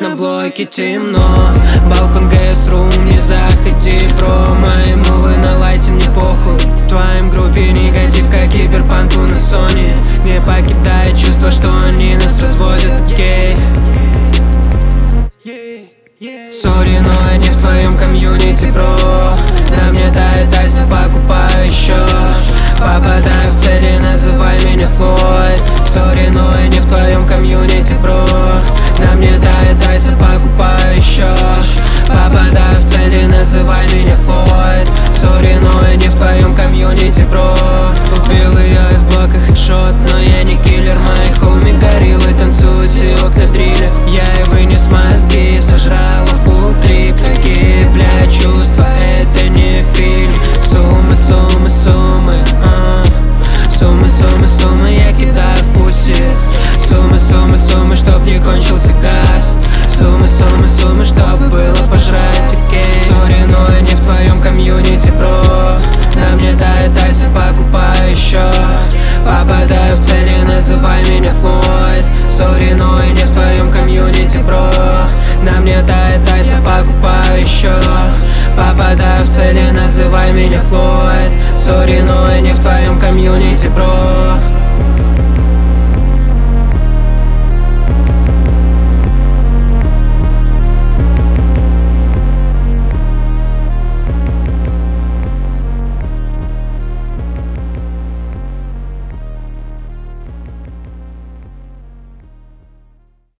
на блоке темно. Балкон ГС рум, не заходи, бро Мои мувы на лайте, мне похуй. В твоем группе негатив, как киберпанку на Sony. Не покидает чувство, что они нас разводят, гей Сори, но не в твоем комьюнити, бро. На мне ice, а покупаю еще. Попадаю в цели, называй меня Флойд. Сори, но я не в твоем комьюнити, бро. На мне тает ice, а покупаю еще. Попадаю в цели, называй меня Флойд. Сори, но я не в твоем комьюнити, бро